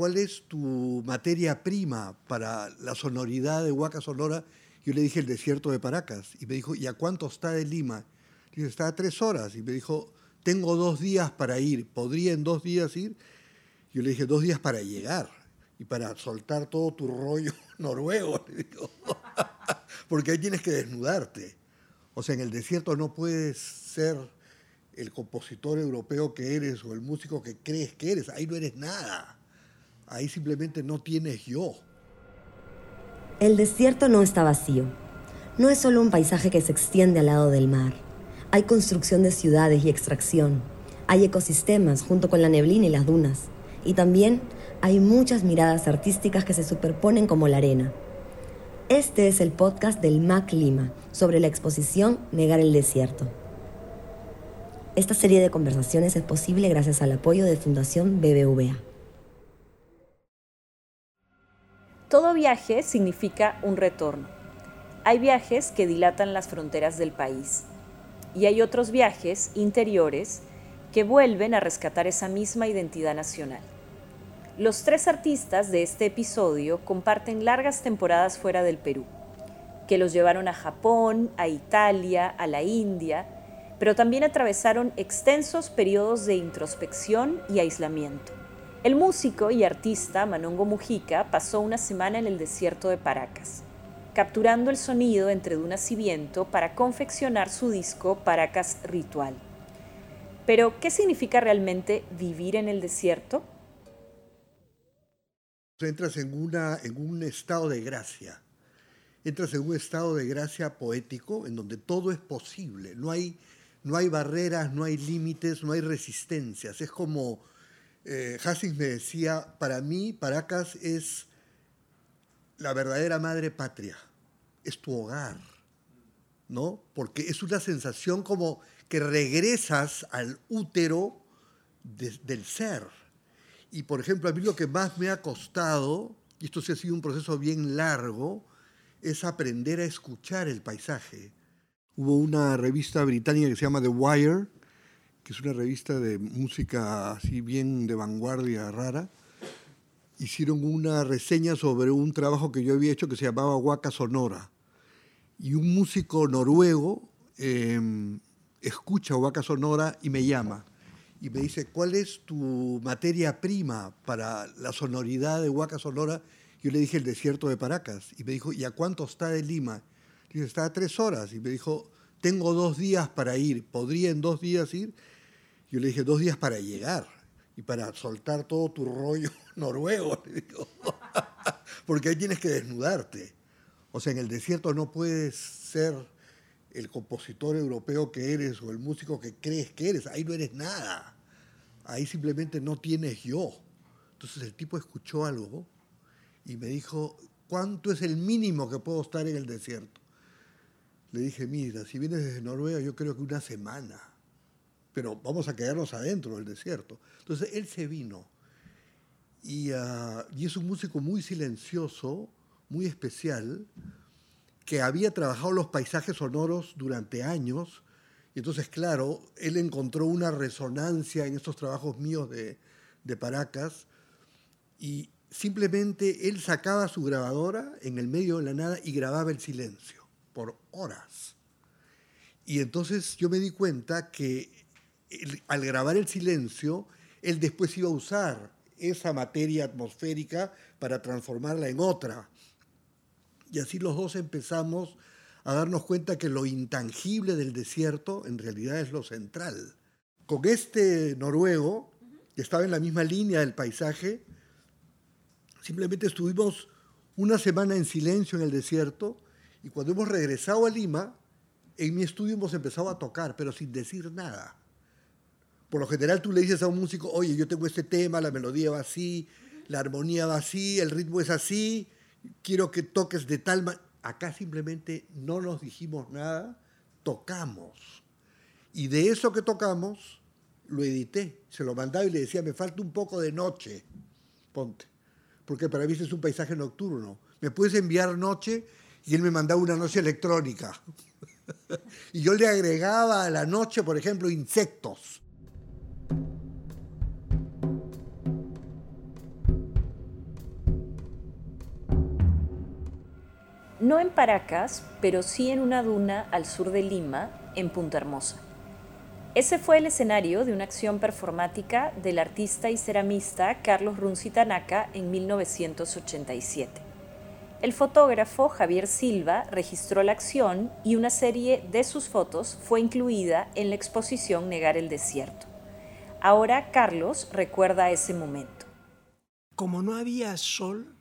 ¿cuál es tu materia prima para la sonoridad de Huaca Sonora? Yo le dije, el desierto de Paracas. Y me dijo, ¿y a cuánto está de Lima? Le dije, está a tres horas. Y me dijo, tengo dos días para ir. ¿Podría en dos días ir? Yo le dije, dos días para llegar y para soltar todo tu rollo noruego. Porque ahí tienes que desnudarte. O sea, en el desierto no puedes ser el compositor europeo que eres o el músico que crees que eres. Ahí no eres nada. Ahí simplemente no tienes yo. El desierto no está vacío. No es solo un paisaje que se extiende al lado del mar. Hay construcción de ciudades y extracción. Hay ecosistemas junto con la neblina y las dunas. Y también hay muchas miradas artísticas que se superponen como la arena. Este es el podcast del MAC Lima sobre la exposición Negar el Desierto. Esta serie de conversaciones es posible gracias al apoyo de Fundación BBVA. Todo viaje significa un retorno. Hay viajes que dilatan las fronteras del país y hay otros viajes interiores que vuelven a rescatar esa misma identidad nacional. Los tres artistas de este episodio comparten largas temporadas fuera del Perú, que los llevaron a Japón, a Italia, a la India, pero también atravesaron extensos periodos de introspección y aislamiento. El músico y artista Manongo Mujica pasó una semana en el desierto de Paracas, capturando el sonido entre dunas y viento para confeccionar su disco Paracas Ritual. Pero, ¿qué significa realmente vivir en el desierto? entras en, una, en un estado de gracia. Entras en un estado de gracia poético en donde todo es posible. No hay, no hay barreras, no hay límites, no hay resistencias. Es como eh, me decía, para mí Paracas es la verdadera madre patria, es tu hogar, ¿no? Porque es una sensación como que regresas al útero del ser y por ejemplo, a mí lo que más me ha costado, y esto sí ha sido un proceso bien largo, es aprender a escuchar el paisaje. Hubo una revista británica que se llama The Wire, que es una revista de música así bien de vanguardia rara. Hicieron una reseña sobre un trabajo que yo había hecho que se llamaba Waka Sonora. Y un músico noruego em, escucha Waka Sonora y me llama y me dice, ¿cuál es tu materia prima para la sonoridad de Huaca Sonora? Yo le dije, el desierto de Paracas. Y me dijo, ¿y a cuánto está de Lima? Le dije, está a tres horas. Y me dijo, tengo dos días para ir. ¿Podría en dos días ir? Yo le dije, dos días para llegar y para soltar todo tu rollo noruego. Porque ahí tienes que desnudarte. O sea, en el desierto no puedes ser el compositor europeo que eres o el músico que crees que eres. Ahí no eres nada. Ahí simplemente no tienes yo. Entonces el tipo escuchó algo y me dijo, ¿cuánto es el mínimo que puedo estar en el desierto? Le dije, mira, si vienes desde Noruega yo creo que una semana, pero vamos a quedarnos adentro del desierto. Entonces él se vino y, ah, y es un músico muy silencioso, muy especial, que había trabajado los paisajes sonoros durante años. Y entonces, claro, él encontró una resonancia en estos trabajos míos de, de Paracas y simplemente él sacaba su grabadora en el medio de la nada y grababa el silencio por horas. Y entonces yo me di cuenta que al grabar el silencio, él después iba a usar esa materia atmosférica para transformarla en otra. Y así los dos empezamos a darnos cuenta que lo intangible del desierto en realidad es lo central. Con este noruego, que estaba en la misma línea del paisaje, simplemente estuvimos una semana en silencio en el desierto y cuando hemos regresado a Lima, en mi estudio hemos empezado a tocar, pero sin decir nada. Por lo general tú le dices a un músico, oye, yo tengo este tema, la melodía va así, la armonía va así, el ritmo es así, quiero que toques de tal manera. Acá simplemente no nos dijimos nada, tocamos. Y de eso que tocamos, lo edité, se lo mandaba y le decía, me falta un poco de noche, ponte. Porque para mí es un paisaje nocturno. ¿Me puedes enviar noche? y él me mandaba una noche electrónica. y yo le agregaba a la noche, por ejemplo, insectos. No en Paracas, pero sí en una duna al sur de Lima, en Punta Hermosa. Ese fue el escenario de una acción performática del artista y ceramista Carlos Runzi Tanaka en 1987. El fotógrafo Javier Silva registró la acción y una serie de sus fotos fue incluida en la exposición Negar el Desierto. Ahora Carlos recuerda ese momento. Como no había sol,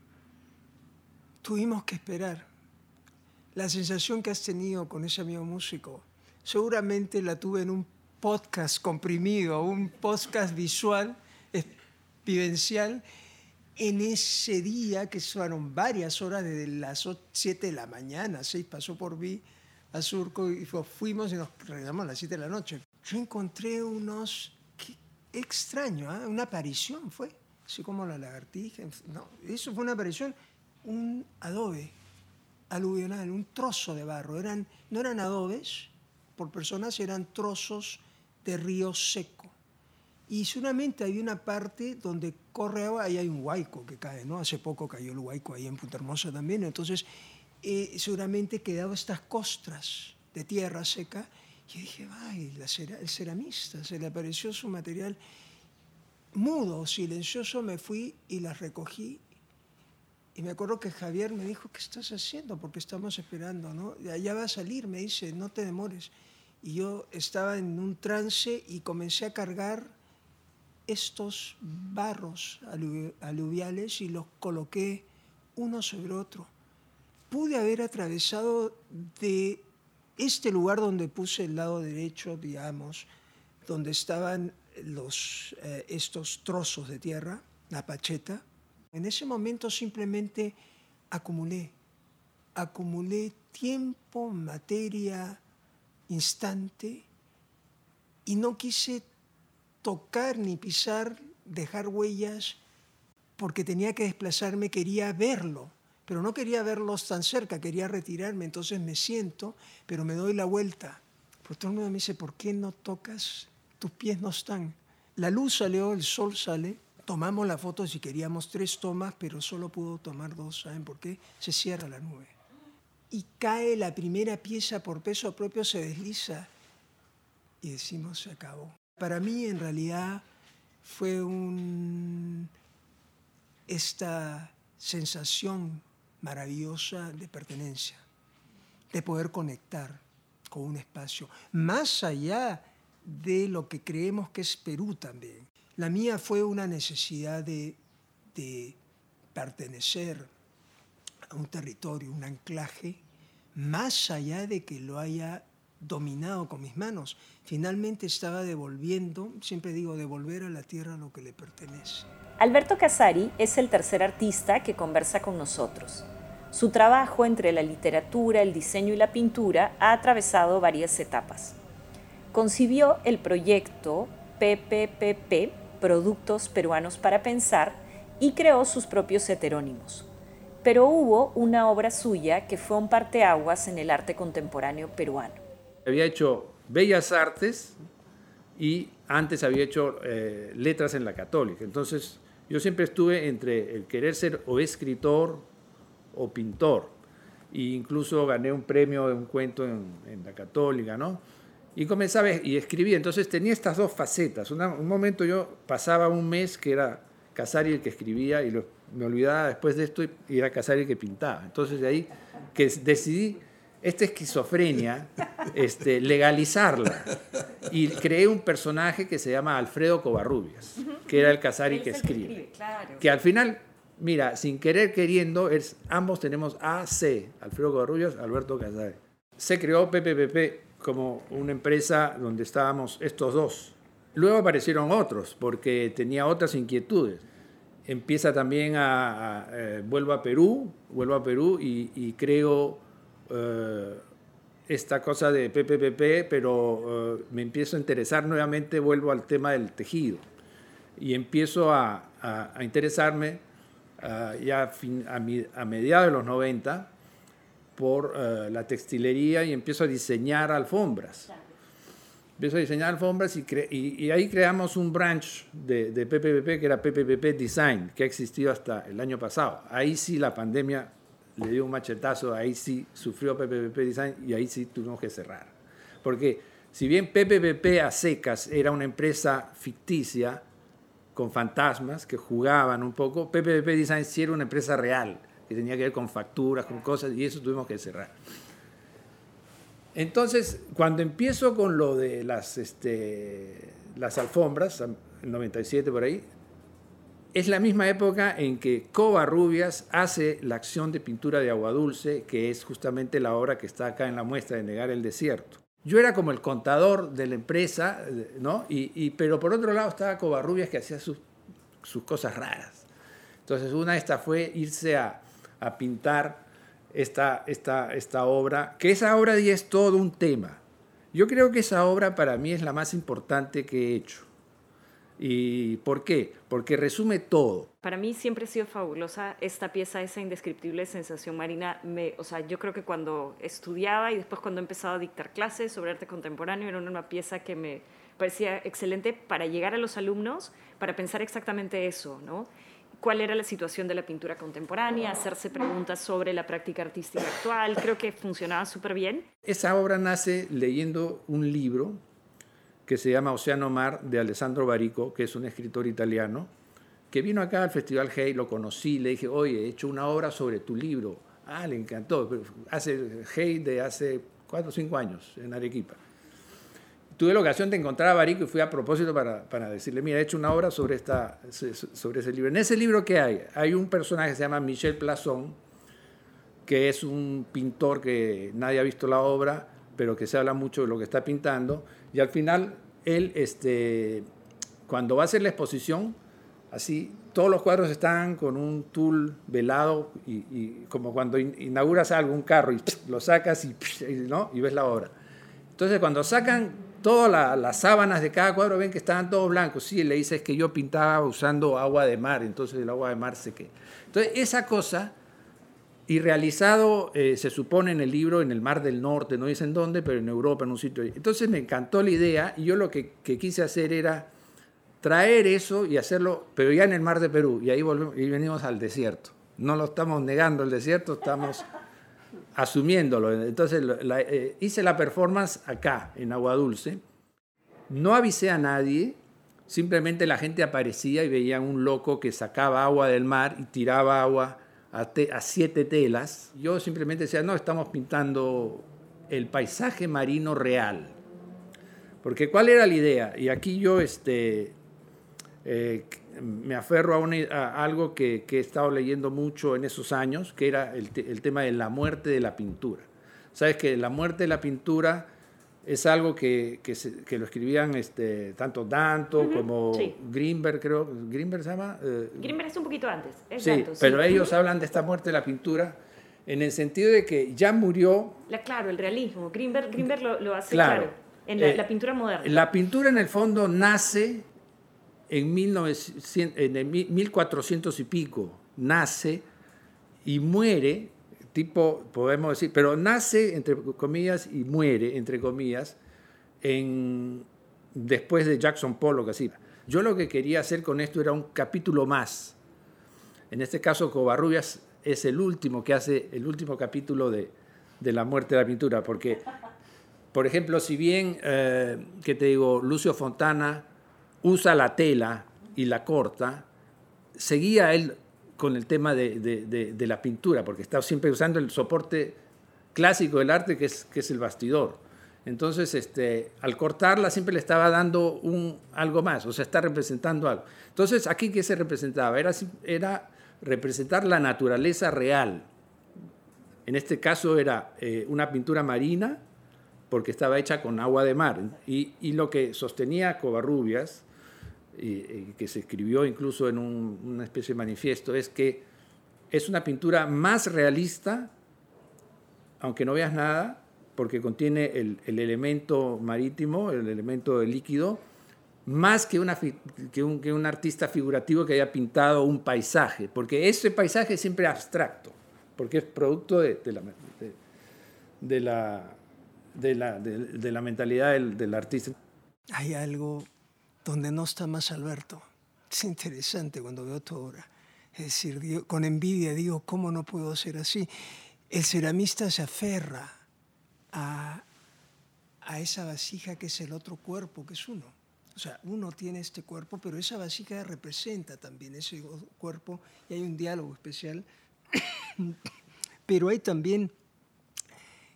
tuvimos que esperar la sensación que has tenido con ese amigo músico, seguramente la tuve en un podcast comprimido, un podcast visual, vivencial, en ese día, que fueron varias horas, desde las 7 de la mañana, 6 pasó por mí a Surco y fuimos y nos regresamos a las 7 de la noche. Yo encontré unos, qué extraño, ¿eh? una aparición fue, así como la lagartija, no, eso fue una aparición, un adobe aluvional, un trozo de barro. Eran, no eran adobes por personas, eran trozos de río seco. Y seguramente hay una parte donde corre agua, y hay un huaico que cae, ¿no? Hace poco cayó el huaico ahí en Punta Hermosa también. Entonces, eh, seguramente quedaba estas costras de tierra seca. Y dije, ay, el ceramista, se le apareció su material mudo, silencioso, me fui y las recogí y me acuerdo que Javier me dijo, ¿qué estás haciendo? Porque estamos esperando, ¿no? Ya va a salir, me dice, no te demores. Y yo estaba en un trance y comencé a cargar estos barros aluviales y los coloqué uno sobre otro. Pude haber atravesado de este lugar donde puse el lado derecho, digamos, donde estaban los, eh, estos trozos de tierra, la pacheta, en ese momento simplemente acumulé, acumulé tiempo, materia, instante, y no quise tocar ni pisar, dejar huellas, porque tenía que desplazarme, quería verlo, pero no quería verlos tan cerca, quería retirarme, entonces me siento, pero me doy la vuelta. Por todo el mundo me dice, ¿por qué no tocas? Tus pies no están. La luz salió, el sol sale, tomamos la foto si queríamos tres tomas, pero solo pudo tomar dos. ¿Saben por qué? Se cierra la nube. Y cae la primera pieza por peso propio, se desliza y decimos, se acabó. Para mí, en realidad, fue esta sensación maravillosa de pertenencia, de poder conectar con un espacio, más allá de lo que creemos que es Perú también. La mía fue una necesidad de, pertenecer a un territorio, un anclaje, más allá de que lo haya dominado con mis manos. Finalmente estaba devolviendo, siempre digo, devolver a la tierra lo que le pertenece. Alberto Casari es el tercer artista que conversa con nosotros. Su trabajo entre la literatura, el diseño y la pintura ha atravesado varias etapas. Concibió el proyecto PPPP, Productos Peruanos para Pensar, y creó sus propios heterónimos. Pero hubo una obra suya que fue un parteaguas en el arte contemporáneo peruano. Había hecho bellas artes y antes había hecho eh, letras en la católica. Entonces yo siempre estuve entre el querer ser o escritor o pintor. E incluso gané un premio de un cuento en, en la católica, ¿no? Y comenzaba y escribía. Entonces tenía estas dos facetas. un momento yo pasaba un mes que era Casari el que escribía y me olvidaba después de esto y era Casari el que pintaba. Entonces de ahí que decidí esta esquizofrenia, este, legalizarla. Y creé un personaje que se llama Alfredo Covarrubias, que era el Casari que escribe. Que al final, mira, sin querer queriendo, es, ambos tenemos AC, Alfredo Covarrubias, Alberto Casari. Se creó PPPP como una empresa donde estábamos estos dos. Luego aparecieron otros porque tenía otras inquietudes. Empieza también a, eh, vuelvo a Perú, vuelvo a Perú y, creo esta cosa de PPPP, pero eh, me empiezo a interesar nuevamente, vuelvo al tema del tejido y empiezo a, interesarme ya a, a mediados de los 90 por eh, la textilería y empiezo a diseñar alfombras. Empiezo a diseñar alfombras y, y, ahí creamos un branch de, de, PPP que era PPP Design, que ha existido hasta el año pasado. Ahí sí la pandemia le dio un machetazo, ahí sí sufrió PPP Design y ahí sí tuvimos que cerrar. Porque si bien PPP a secas era una empresa ficticia, con fantasmas que jugaban un poco, PPP Design sí era una empresa real, que tenía que ver con facturas, con cosas, y eso tuvimos que cerrar. Entonces, cuando empiezo con lo de las, este, las alfombras, en 97 por ahí, es la misma época en que Covarrubias hace la acción de pintura de agua dulce, que es justamente la obra que está acá en la muestra de Negar el Desierto. Yo era como el contador de la empresa, ¿no? Y, pero por otro lado estaba Covarrubias que hacía sus, cosas raras. Entonces una de estas fue irse a, a pintar esta, esta, esta obra, que esa obra ya es todo un tema. Yo creo que esa obra para mí es la más importante que he hecho. ¿Y por qué? Porque resume todo. Para mí siempre ha sido fabulosa esta pieza, esa indescriptible sensación marina. Me, o sea, yo creo que cuando estudiaba y después cuando he empezado a dictar clases sobre arte contemporáneo, era una pieza que me parecía excelente para llegar a los alumnos, para pensar exactamente eso, ¿no? cuál era la situación de la pintura contemporánea, hacerse preguntas sobre la práctica artística actual. Creo que funcionaba súper bien. Esa obra nace leyendo un libro que se llama Océano Mar de Alessandro Barico, que es un escritor italiano, que vino acá al Festival Hey, lo conocí, le dije, oye, he hecho una obra sobre tu libro. Ah, le encantó. Hace Hey de hace cuatro o cinco años en Arequipa tuve la ocasión de encontrar a Barico y fui a propósito para, para, decirle, mira, he hecho una obra sobre, esta, sobre ese libro. En ese libro, ¿qué hay? Hay un personaje que se llama Michel Plazón, que es un pintor que nadie ha visto la obra, pero que se habla mucho de lo que está pintando. Y al final, él, este, cuando va a hacer la exposición, así, todos los cuadros están con un tul velado, y, como cuando inauguras algo, un carro, y lo sacas y, ¿no? y ves la obra. Entonces, cuando sacan todas las sábanas de cada cuadro ven que estaban todos blancos. Sí, le dice es que yo pintaba usando agua de mar, entonces el agua de mar se que. Entonces, esa cosa, y realizado, eh, se supone en el libro, en el Mar del Norte, no dicen dónde, pero en Europa, en un sitio. Entonces me encantó la idea y yo lo que, quise hacer era traer eso y hacerlo, pero ya en el Mar de Perú, y ahí volvemos, y venimos al desierto. No lo estamos negando el desierto, estamos asumiéndolo. Entonces eh, hice la performance acá, en Agua Dulce. No avisé a nadie, simplemente la gente aparecía y veía un loco que sacaba agua del mar y tiraba agua a, siete telas. Yo simplemente decía, no, estamos pintando el paisaje marino real. Porque ¿cuál era la idea? Y aquí yo este, eh, me aferro a, algo que, he estado leyendo mucho en esos años, que era el, tema de la muerte de la pintura. Sabes que la muerte de la pintura es algo que, que, lo escribían este, tanto Danto como Greenberg, creo. ¿Greenberg se llama? Eh, Greenberg es un poquito antes. sí, pero ellos hablan de esta muerte de la pintura en el sentido de que ya murió. La, claro, el realismo. Greenberg, Greenberg lo, hace claro. en la, la, pintura moderna. La pintura en el fondo nace en, 1900, en 1400 y pico nace y muere, tipo, podemos decir, pero nace, entre comillas, y muere, entre comillas, en, después de Jackson Pollock, así. Yo lo que quería hacer con esto era un capítulo más. En este caso, Covarrubias es el último que hace el último capítulo de, de la muerte de la pintura, porque, por ejemplo, si bien, eh, que te digo, Lucio Fontana usa la tela y la corta, seguía él con el tema de, la pintura, porque estaba siempre usando el soporte clásico del arte, que es, que es el bastidor. Entonces, este, al cortarla siempre le estaba dando un, algo más, o sea, está representando algo. Entonces, aquí, ¿qué se representaba? Era, era representar la naturaleza real. En este caso era eh, una pintura marina, porque estaba hecha con agua de mar. Y, y lo que sostenía Covarrubias que se escribió incluso en una especie de manifiesto, es que es una pintura más realista, aunque no veas nada, porque contiene el, elemento marítimo, el elemento líquido, más que, una, que, un, que, un, artista figurativo que haya pintado un paisaje, porque ese paisaje es siempre abstracto, porque es producto de, la, de, la, de, la, de la mentalidad del, del artista. Hay algo donde no está más Alberto. Es interesante cuando veo tu obra. Es decir, con envidia digo, ¿cómo no puedo ser así? El ceramista se aferra a, a esa vasija que es el otro cuerpo, que es uno. O sea, uno tiene este cuerpo, pero esa vasija representa también ese cuerpo y hay un diálogo especial. pero hay también,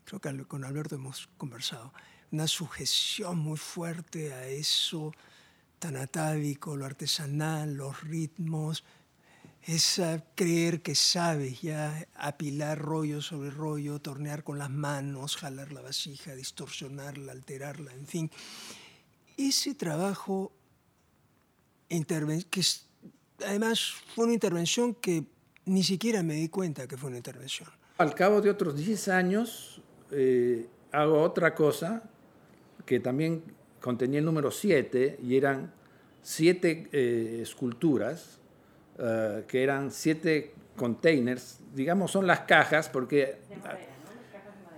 creo que con Alberto hemos conversado, una sujeción muy fuerte a eso tan atávico, lo artesanal, los ritmos, esa creer que sabes ya apilar rollo sobre rollo, tornear con las manos, jalar la vasija, distorsionarla, alterarla, en fin. Ese trabajo, además fue una intervención que ni siquiera me di cuenta que fue una intervención. Al cabo de otros 10 años eh, hago otra cosa que también contenía el número 7 y eran siete eh, esculturas, eh, que eran siete containers, digamos son las cajas, porque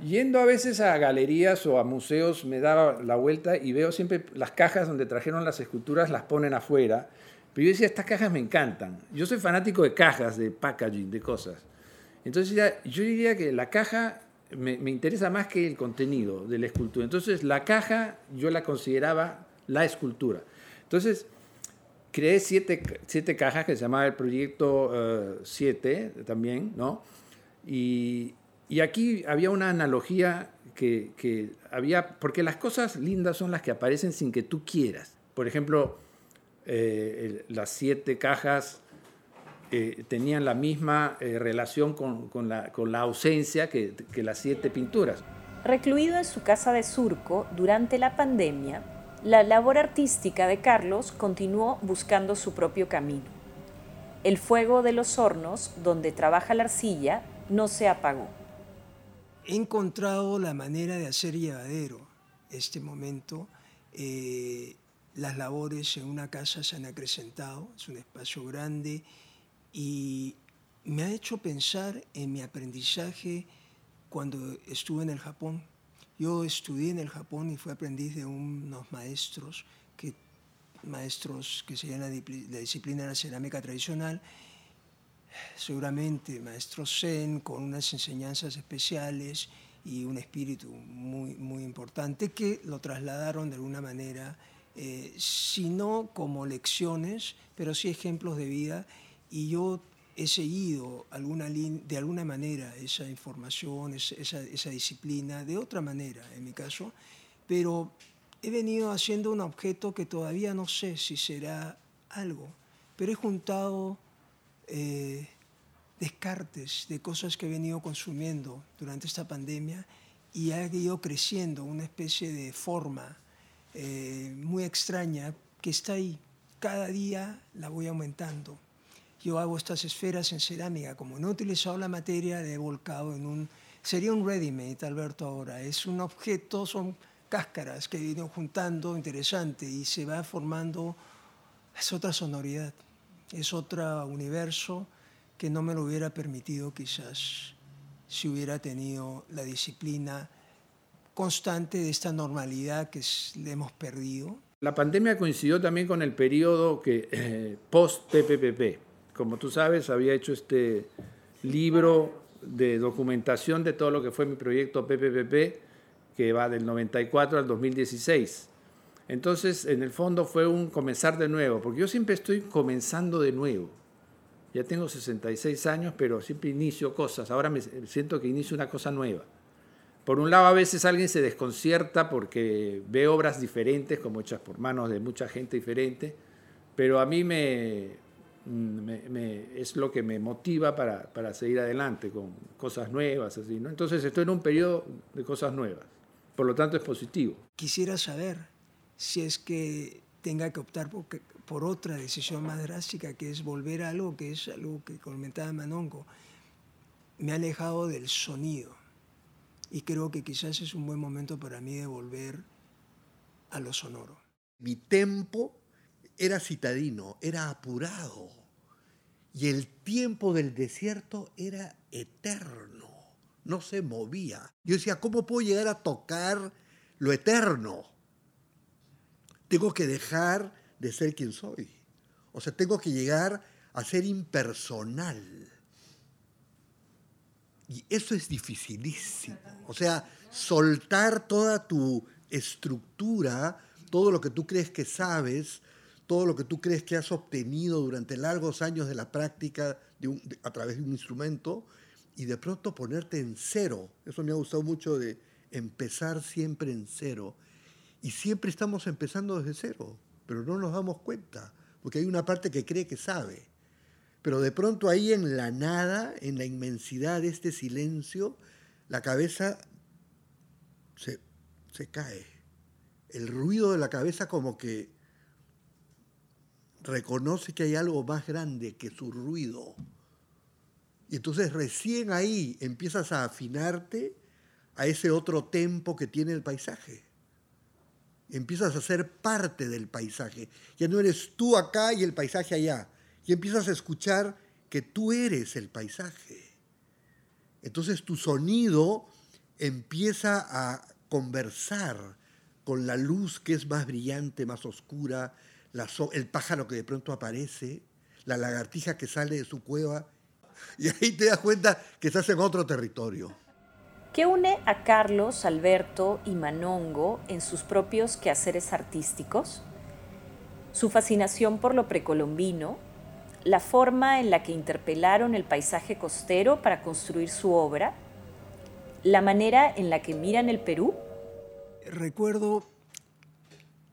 yendo a veces a galerías o a museos me daba la vuelta y veo siempre las cajas donde trajeron las esculturas, las ponen afuera. Pero yo decía, estas cajas me encantan. Yo soy fanático de cajas, de packaging, de cosas. Entonces ya, yo diría que la caja me, interesa más que el contenido de la escultura. Entonces, la caja yo la consideraba la escultura. Entonces, creé siete, siete cajas que se llamaba el Proyecto 7 eh, también, ¿no? Y, y, aquí había una analogía que, que, había, porque las cosas lindas son las que aparecen sin que tú quieras. Por ejemplo, eh, las siete cajas eh, tenían la misma eh, relación con, con, la, con, la, ausencia que, que las siete pinturas. Recluido en su casa de Surco durante la pandemia, la labor artística de Carlos continuó buscando su propio camino. El fuego de los hornos, donde trabaja la arcilla, no se apagó. He encontrado la manera de hacer llevadero este momento. Eh, las labores en una casa se han acrecentado, es un espacio grande y me ha hecho pensar en mi aprendizaje cuando estuve en el Japón. Yo estudié en el Japón y fui aprendiz de unos maestros que, maestros que seguían la, la disciplina de la cerámica tradicional, seguramente maestros zen con unas enseñanzas especiales y un espíritu muy, muy importante que lo trasladaron de alguna manera, eh, si no como lecciones, pero sí ejemplos de vida y yo he seguido alguna de alguna manera esa información, esa, esa, disciplina, de otra manera en mi caso, pero he venido haciendo un objeto que todavía no sé si será algo, pero he juntado eh, descartes de cosas que he venido consumiendo durante esta pandemia y ha ido creciendo una especie de forma eh, muy extraña que está ahí. Cada día la voy aumentando yo hago estas esferas en cerámica. Como no he utilizado la materia, de he volcado en un... Sería un ready-made, Alberto, ahora. Es un objeto, son cáscaras que he juntando, interesante, y se va formando... Es otra sonoridad, es otro universo que no me lo hubiera permitido quizás si hubiera tenido la disciplina constante de esta normalidad que le hemos perdido. La pandemia coincidió también con el periodo que eh, post-PPP, como tú sabes, había hecho este libro de documentación de todo lo que fue mi proyecto PPPP, que va del 94 al 2016. Entonces, en el fondo fue un comenzar de nuevo, porque yo siempre estoy comenzando de nuevo. Ya tengo 66 años, pero siempre inicio cosas. Ahora me siento que inicio una cosa nueva. Por un lado, a veces alguien se desconcierta porque ve obras diferentes, como hechas por manos de mucha gente diferente, pero a mí me, me, es lo que me motiva para, para, seguir adelante con cosas nuevas. Así, ¿no? Entonces estoy en un periodo de cosas nuevas. Por lo tanto es positivo. Quisiera saber si es que tenga que optar por, por otra decisión más drástica, que es volver a algo que es algo que comentaba Manongo. Me ha alejado del sonido y creo que quizás es un buen momento para mí de volver a lo sonoro. Mi tempo era citadino, era apurado. Y el tiempo del desierto era eterno, no se movía. Yo decía, ¿cómo puedo llegar a tocar lo eterno? Tengo que dejar de ser quien soy. O sea, tengo que llegar a ser impersonal. Y eso es dificilísimo. O sea, soltar toda tu estructura, todo lo que tú crees que sabes, todo lo que tú crees que has obtenido durante largos años de la práctica a través de un instrumento, y de pronto ponerte en cero. Eso me ha gustado mucho de empezar siempre en cero. Y siempre estamos empezando desde cero, pero no nos damos cuenta, porque hay una parte que cree que sabe. Pero de pronto ahí en la nada, en la inmensidad de este silencio, la cabeza se, se cae. El ruido de la cabeza como que reconoce que hay algo más grande que su ruido y entonces recién ahí empiezas a afinarte a ese otro tempo que tiene el paisaje. Empiezas a ser parte del paisaje. Ya no eres tú acá y el paisaje allá. Y empiezas a escuchar que tú eres el paisaje. Entonces tu sonido empieza a conversar con la luz que es más brillante, más oscura, el pájaro que de pronto aparece, la lagartija que sale de su cueva y ahí te das cuenta que estás en otro territorio. ¿Qué une a Carlos, Alberto y Manongo en sus propios quehaceres artísticos? Su fascinación por lo precolombino, la forma en la que interpelaron el paisaje costero para construir su obra, la manera en la que miran el Perú. Recuerdo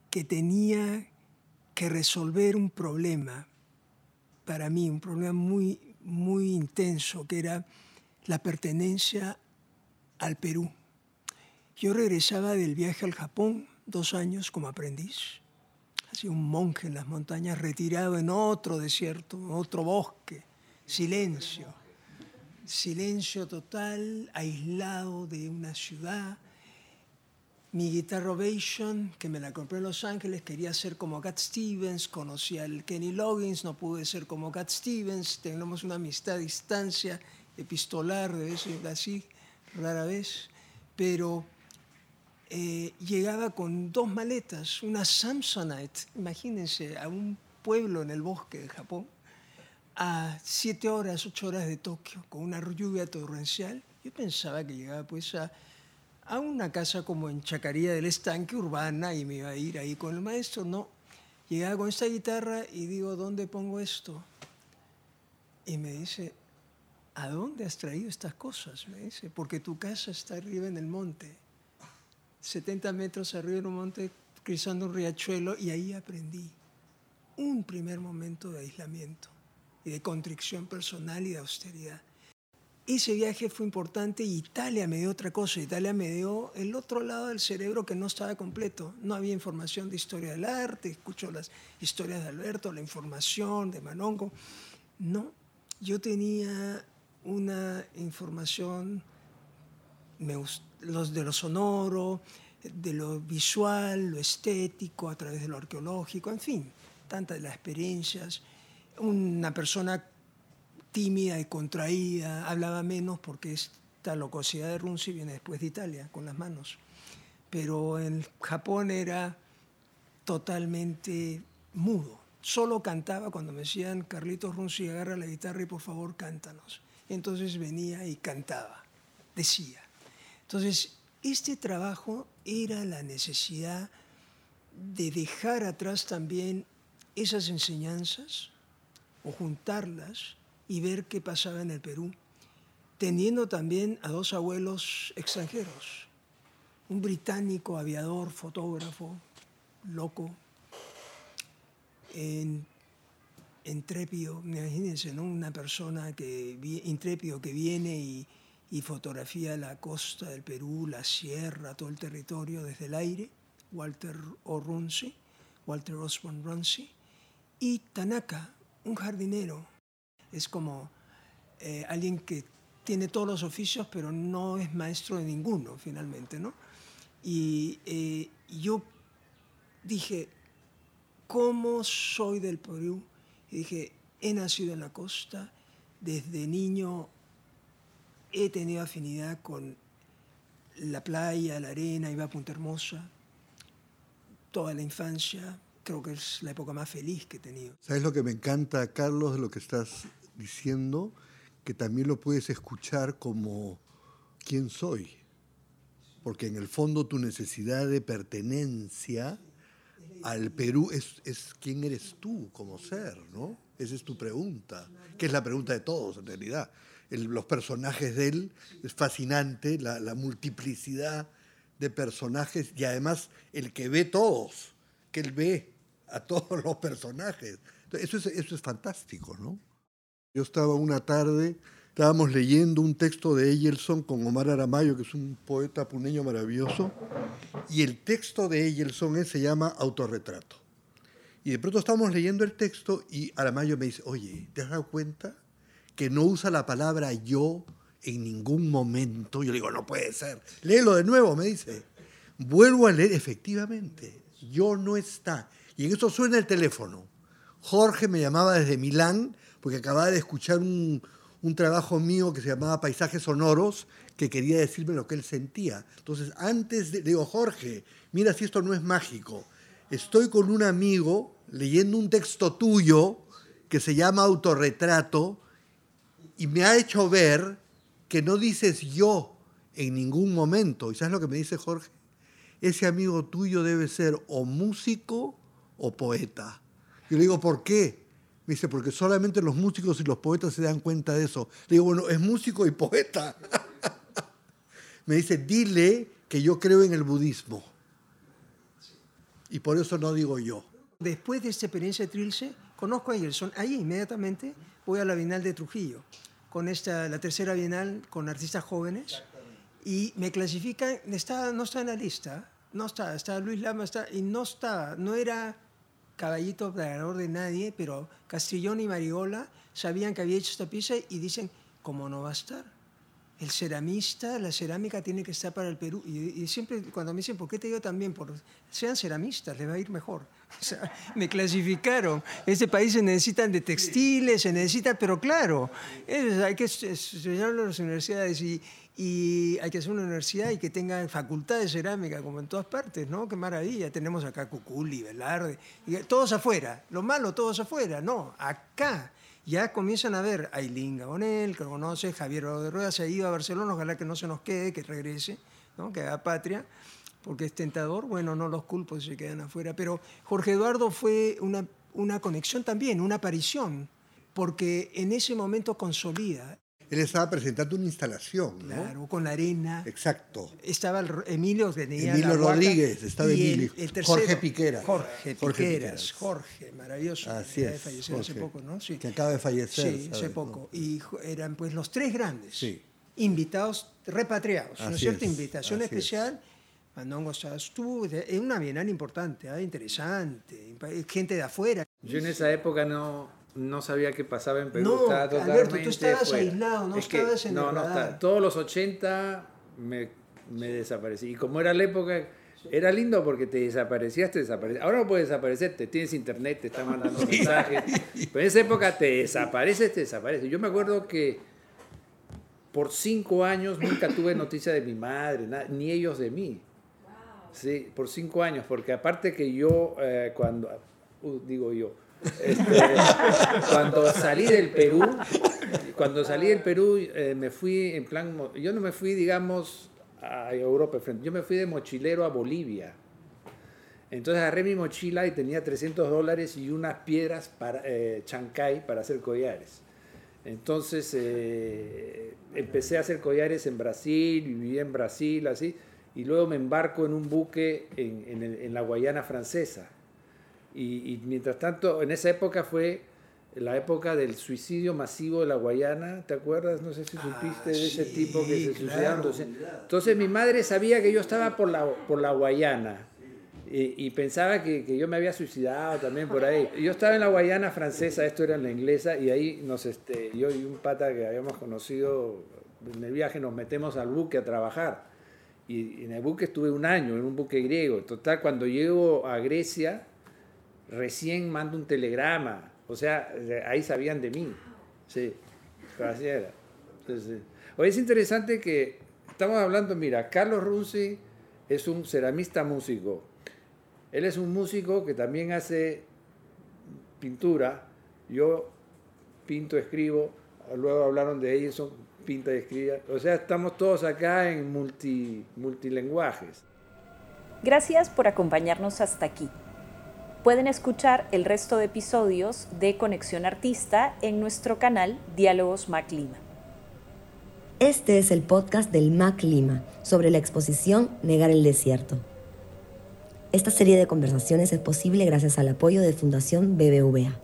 que tenía que resolver un problema, para mí, un problema muy muy intenso, que era la pertenencia al Perú. Yo regresaba del viaje al Japón dos años como aprendiz, así un monje en las montañas, retirado en otro desierto, en otro bosque, silencio, silencio total, aislado de una ciudad, mi guitarra Ovation, que me la compré en Los Ángeles, quería ser como Cat Stevens, conocí al Kenny Loggins, no pude ser como Cat Stevens, tenemos una amistad a distancia, epistolar, de eso así, rara vez, pero eh, llegaba con dos maletas, una Samsonite, imagínense, a un pueblo en el bosque de Japón, a siete horas, ocho horas de Tokio, con una lluvia torrencial. Yo pensaba que llegaba pues a a una casa como en Chacaría del Estanque, urbana, y me iba a ir ahí con el maestro. No, llegaba con esta guitarra y digo, ¿dónde pongo esto? Y me dice, ¿a dónde has traído estas cosas? Me dice, porque tu casa está arriba en el monte, 70 metros arriba en un monte, cruzando un riachuelo, y ahí aprendí un primer momento de aislamiento y de contrición personal y de austeridad. Ese viaje fue importante y Italia me dio otra cosa. Italia me dio el otro lado del cerebro que no estaba completo. No había información de historia del arte, escucho las historias de Alberto, la información de Manongo. No, yo tenía una información los de lo sonoro, de lo visual, lo estético, a través de lo arqueológico, en fin, tantas de las experiencias. Una persona tímida y contraída, hablaba menos porque esta locosidad de Runzi viene después de Italia, con las manos. Pero en Japón era totalmente mudo. Solo cantaba cuando me decían, Carlitos Runzi, agarra la guitarra y por favor cántanos. Entonces venía y cantaba, decía. Entonces, este trabajo era la necesidad de dejar atrás también esas enseñanzas o juntarlas y ver qué pasaba en el Perú, teniendo también a dos abuelos extranjeros, un británico aviador, fotógrafo, loco, en, intrépido, imagínense, ¿no? una persona que, intrépido que viene y, y fotografía la costa del Perú, la sierra, todo el territorio desde el aire, Walter O'Runzi, Walter Osborne Runzi, y Tanaka, un jardinero es como eh, alguien que tiene todos los oficios, pero no es maestro de ninguno, finalmente, ¿no? Y eh, yo dije, ¿cómo soy del Perú? Y dije, he nacido en la costa, desde niño he tenido afinidad con la playa, la arena, iba a Punta Hermosa, toda la infancia, creo que es la época más feliz que he tenido. ¿Sabes lo que me encanta, Carlos, lo que estás diciendo? Que también lo puedes escuchar como quién soy. Porque en el fondo tu necesidad de pertenencia al Perú es, es quién eres tú como ser, ¿no? Esa es tu pregunta, que es la pregunta de todos en realidad. los personajes de él es fascinante, la, multiplicidad de personajes y además el que ve todos, que él ve a todos los personajes. Eso es, eso es fantástico, ¿no? Yo estaba una tarde, estábamos leyendo un texto de Eyelson con Omar Aramayo, que es un poeta puneño maravilloso, y el texto de Eyelson se llama Autorretrato. Y de pronto estábamos leyendo el texto y Aramayo me dice, oye, ¿te has dado cuenta que no usa la palabra yo en ningún momento? Yo le digo, no puede ser. Léelo de nuevo, me dice. Vuelvo a leer, efectivamente, yo no está. Y en eso suena el teléfono. Jorge me llamaba desde Milán porque acababa de escuchar un, un trabajo mío que se llamaba Paisajes Sonoros, que quería decirme lo que él sentía. Entonces, antes de, digo, Jorge, mira si esto no es mágico. Estoy con un amigo leyendo un texto tuyo que se llama Autorretrato y me ha hecho ver que no dices yo en ningún momento. ¿Y sabes lo que me dice Jorge? Ese amigo tuyo debe ser o músico o poeta. Y le digo, ¿por qué? Me dice, porque solamente los músicos y los poetas se dan cuenta de eso. Le digo, bueno, es músico y poeta. Me dice, dile que yo creo en el budismo. Y por eso no digo yo. Después de esta experiencia de Trilce, conozco a Egerson. Ahí inmediatamente voy a la Bienal de Trujillo, con esta, la tercera Bienal con artistas jóvenes. Y me clasifican, está, no está en la lista, no está, está Luis Lama, está, y no está, no era caballito ganador de nadie, pero Castrillón y Mariola sabían que había hecho esta pieza y dicen, ¿cómo no va a estar? El ceramista, la cerámica tiene que estar para el Perú. Y, siempre cuando me dicen, ¿por qué te digo también? Por, sean ceramistas, les va a ir mejor. Me clasificaron. Este país se necesitan de textiles, se necesita, pero claro, hay que estudiar las universidades y, y hay que hacer una universidad y que tenga facultad de cerámica como en todas partes, ¿no? Qué maravilla. Tenemos acá Cuculi, Velarde, todos afuera. Lo malo, todos afuera. No, acá ya comienzan a ver a Ailín Gabonel, que lo conoce, Javier de Rueda se ha ido a Barcelona, ojalá que no se nos quede, que regrese, ¿no? que haga patria, porque es tentador. Bueno, no los culpo si se quedan afuera. Pero Jorge Eduardo fue una, una conexión también, una aparición, porque en ese momento consolida él estaba presentando una instalación. ¿no? Claro, con la arena. Exacto. Estaba el, Emilio tenía Emilio Rodríguez, estaba Emilio. El, Jorge Piquera. Jorge, Piqueras, Jorge, maravilloso. Así es. Falleció hace poco, ¿no? Sí. Que acaba de fallecer. Sí, hace poco. Y eran pues los tres grandes. Sí. Invitados repatriados, ¿no es cierto? Invitación especial. Mandongo estuvo en una bienal importante, ¿eh? interesante, gente de afuera. Yo en esa época no, no sabía qué pasaba en Perú. No, Alberto, tú estabas aislado, no estabas en No, no, todos los 80 me, me, desaparecí. Y como era la época, era lindo porque te desaparecías, te desaparecías. Ahora no puedes desaparecer, te tienes internet, te están mandando mensajes. Pero en esa época te desapareces, te desapareces. Yo me acuerdo que por cinco años nunca tuve noticia de mi madre, ni ellos de mí. Sí, por cinco años, porque aparte que yo, eh, cuando, uh, digo yo, este, cuando salí del Perú, cuando salí del Perú, eh, me fui en plan, yo no me fui, digamos, a Europa, yo me fui de mochilero a Bolivia. Entonces agarré mi mochila y tenía 300 dólares y unas piedras para eh, chancay para hacer collares. Entonces eh, empecé a hacer collares en Brasil, viví en Brasil, así, y luego me embarco en un buque en, en la Guayana francesa y, mientras tanto, en esa época fue la época del suicidio masivo de la Guayana, ¿te acuerdas? No sé si ah, supiste de ese tipo que se suicidaron. Entonces mi madre sabía que yo estaba por la, por la Guayana y, pensaba que, que, yo me había suicidado también por ahí. Yo estaba en la Guayana francesa, esto era en la inglesa, y ahí nos, este, yo y un pata que habíamos conocido en el viaje nos metemos al buque a trabajar. Y en el buque estuve un año, en un buque griego. Total, cuando llego a Grecia, recién mando un telegrama. O sea, ahí sabían de mí. Sí, así era. Hoy es interesante que estamos hablando, mira, Carlos Runzi es un ceramista músico. Él es un músico que también hace pintura. Yo pinto, escribo. Luego hablaron de Edison, pinta y escribe. O sea, estamos todos acá en multi, multilenguajes. Gracias por acompañarnos hasta aquí. Pueden escuchar el resto de episodios de Conexión Artista en nuestro canal Diálogos Mac Lima. Este es el podcast del Mac Lima sobre la exposición Negar el Desierto. Esta serie de conversaciones es posible gracias al apoyo de Fundación BBVA.